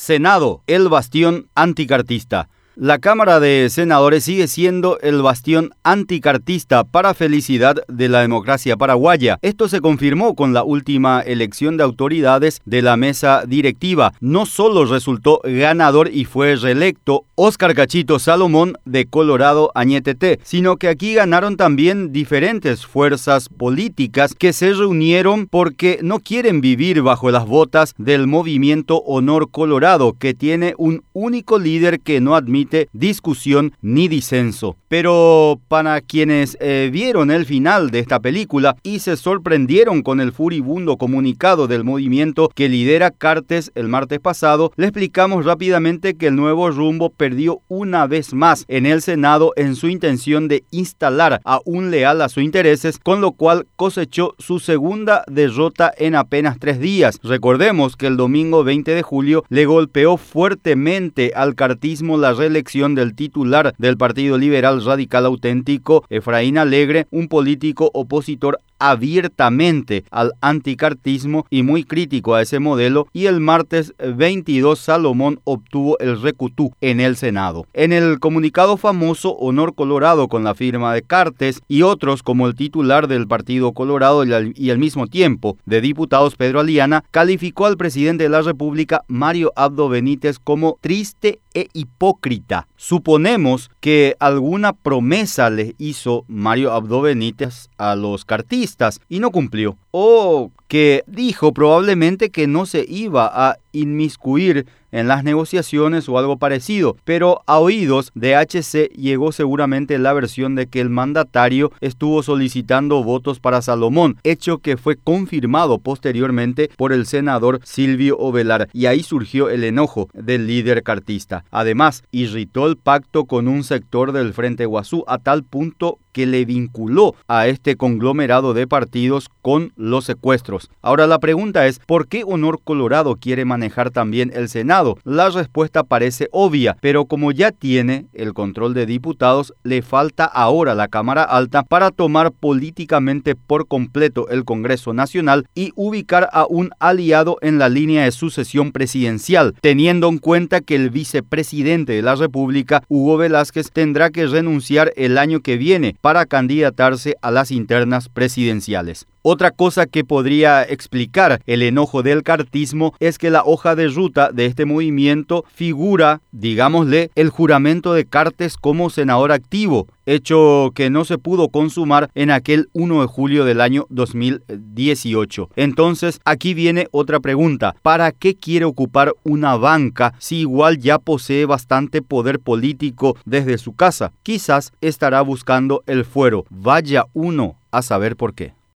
Senado, el bastión anticartista. La Cámara de Senadores sigue siendo el bastión anticartista para felicidad de la democracia paraguaya. Esto se confirmó con la última elección de autoridades de la mesa directiva. No solo resultó ganador y fue reelecto Oscar Cachito Salomón de Colorado Añetete, sino que aquí ganaron también diferentes fuerzas políticas que se reunieron porque no quieren vivir bajo las botas del movimiento Honor Colorado, que tiene un único líder que no admite discusión ni disenso. Pero para quienes eh, vieron el final de esta película y se sorprendieron con el furibundo comunicado del movimiento que lidera Cartes el martes pasado, le explicamos rápidamente que el nuevo rumbo perdió una vez más en el Senado en su intención de instalar a un leal a sus intereses, con lo cual cosechó su segunda derrota en apenas tres días. Recordemos que el domingo 20 de julio le golpeó fuertemente al cartismo la reelección del titular del Partido Liberal Radical Auténtico, Efraín Alegre, un político opositor abiertamente al anticartismo y muy crítico a ese modelo y el martes 22 Salomón obtuvo el recutú en el Senado. En el comunicado famoso Honor Colorado con la firma de Cartes y otros como el titular del Partido Colorado y al, mismo tiempo de diputados Pedro Aliana calificó al presidente de la República Mario Abdo Benítez como triste e hipócrita. Suponemos que alguna promesa le hizo Mario Abdo Benítez a los cartistas y no cumplió. O que dijo probablemente que no se iba a inmiscuir en las negociaciones o algo parecido, pero a oídos de HC llegó seguramente la versión de que el mandatario estuvo solicitando votos para Salomón, hecho que fue confirmado posteriormente por el senador Silvio Ovelar, y ahí surgió el enojo del líder cartista. Además, irritó el pacto con un sector del Frente Guazú a tal punto que le vinculó a este conglomerado de partidos con los secuestros. Ahora la pregunta es, ¿por qué Honor Colorado quiere manejar también el Senado? La respuesta parece obvia, pero como ya tiene el control de diputados, le falta ahora la Cámara Alta para tomar políticamente por completo el Congreso Nacional y ubicar a un aliado en la línea de sucesión presidencial, teniendo en cuenta que el vicepresidente de la República, Hugo Velázquez, tendrá que renunciar el año que viene para candidatarse a las internas presidenciales. Otra cosa que podría explicar el enojo del cartismo es que la hoja de ruta de este movimiento figura, digámosle, el juramento de Cartes como senador activo, hecho que no se pudo consumar en aquel 1 de julio del año 2018. Entonces, aquí viene otra pregunta. ¿Para qué quiere ocupar una banca si igual ya posee bastante poder político desde su casa? Quizás estará buscando el fuero. Vaya uno a saber por qué.